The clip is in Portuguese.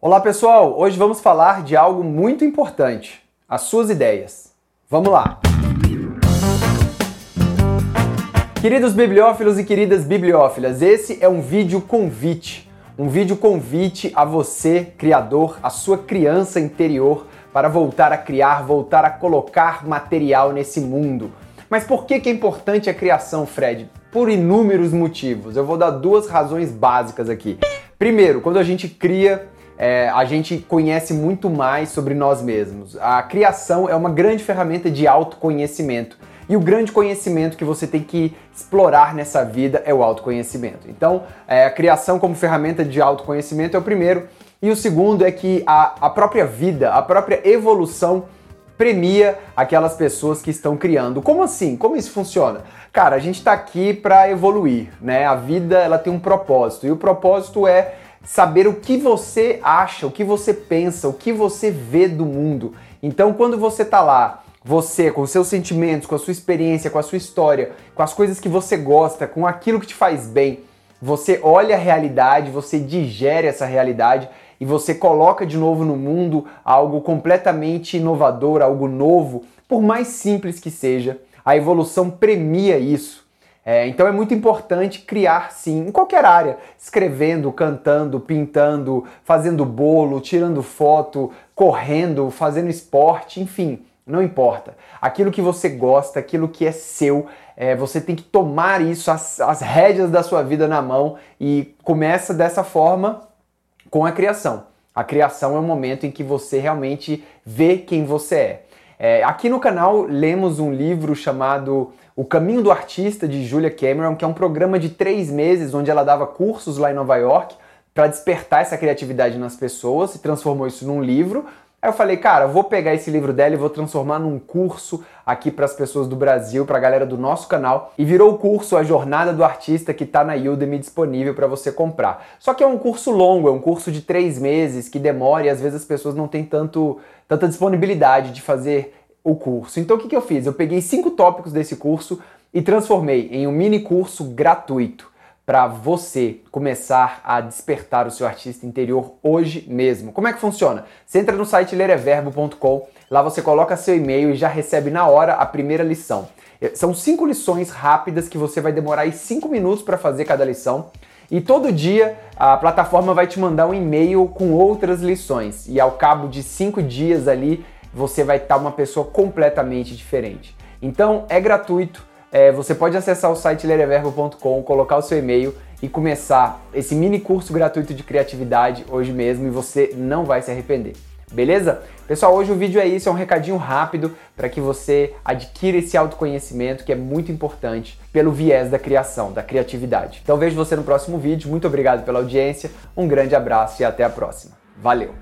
Olá pessoal, hoje vamos falar de algo muito importante: as suas ideias. Vamos lá! Queridos bibliófilos e queridas bibliófilas, esse é um vídeo convite. Um vídeo convite a você, criador, a sua criança interior, para voltar a criar, voltar a colocar material nesse mundo. Mas por que, que é importante a criação, Fred? Por inúmeros motivos. Eu vou dar duas razões básicas aqui. Primeiro, quando a gente cria, é, a gente conhece muito mais sobre nós mesmos. A criação é uma grande ferramenta de autoconhecimento. E o grande conhecimento que você tem que explorar nessa vida é o autoconhecimento. Então, é, a criação como ferramenta de autoconhecimento é o primeiro. E o segundo é que a, a própria vida, a própria evolução premia aquelas pessoas que estão criando. Como assim? Como isso funciona? Cara, a gente está aqui para evoluir, né? A vida ela tem um propósito e o propósito é saber o que você acha, o que você pensa, o que você vê do mundo. Então, quando você tá lá, você com seus sentimentos, com a sua experiência, com a sua história, com as coisas que você gosta, com aquilo que te faz bem, você olha a realidade, você digere essa realidade e você coloca de novo no mundo algo completamente inovador, algo novo, por mais simples que seja. A evolução premia isso. É, então é muito importante criar sim, em qualquer área, escrevendo, cantando, pintando, fazendo bolo, tirando foto, correndo, fazendo esporte, enfim, não importa. Aquilo que você gosta, aquilo que é seu, é, você tem que tomar isso, as, as rédeas da sua vida na mão e começa dessa forma com a criação. A criação é o momento em que você realmente vê quem você é. É aqui no canal lemos um livro chamado o Caminho do Artista, de Julia Cameron, que é um programa de três meses onde ela dava cursos lá em Nova York para despertar essa criatividade nas pessoas e transformou isso num livro. Aí eu falei, cara, vou pegar esse livro dela e vou transformar num curso aqui para as pessoas do Brasil, para a galera do nosso canal. E virou o curso A Jornada do Artista que está na Udemy disponível para você comprar. Só que é um curso longo, é um curso de três meses que demora e às vezes as pessoas não têm tanto, tanta disponibilidade de fazer o curso. Então o que, que eu fiz? Eu peguei cinco tópicos desse curso e transformei em um mini curso gratuito para você começar a despertar o seu artista interior hoje mesmo. Como é que funciona? Você entra no site lereverbo.com, lá você coloca seu e-mail e já recebe na hora a primeira lição. É, são cinco lições rápidas que você vai demorar aí cinco minutos para fazer cada lição. E todo dia a plataforma vai te mandar um e-mail com outras lições. E ao cabo de cinco dias ali, você vai estar uma pessoa completamente diferente. Então é gratuito, é, você pode acessar o site lereverbo.com, colocar o seu e-mail e começar esse mini curso gratuito de criatividade hoje mesmo e você não vai se arrepender. Beleza? Pessoal, hoje o vídeo é isso, é um recadinho rápido para que você adquira esse autoconhecimento que é muito importante pelo viés da criação, da criatividade. Então vejo você no próximo vídeo. Muito obrigado pela audiência, um grande abraço e até a próxima. Valeu!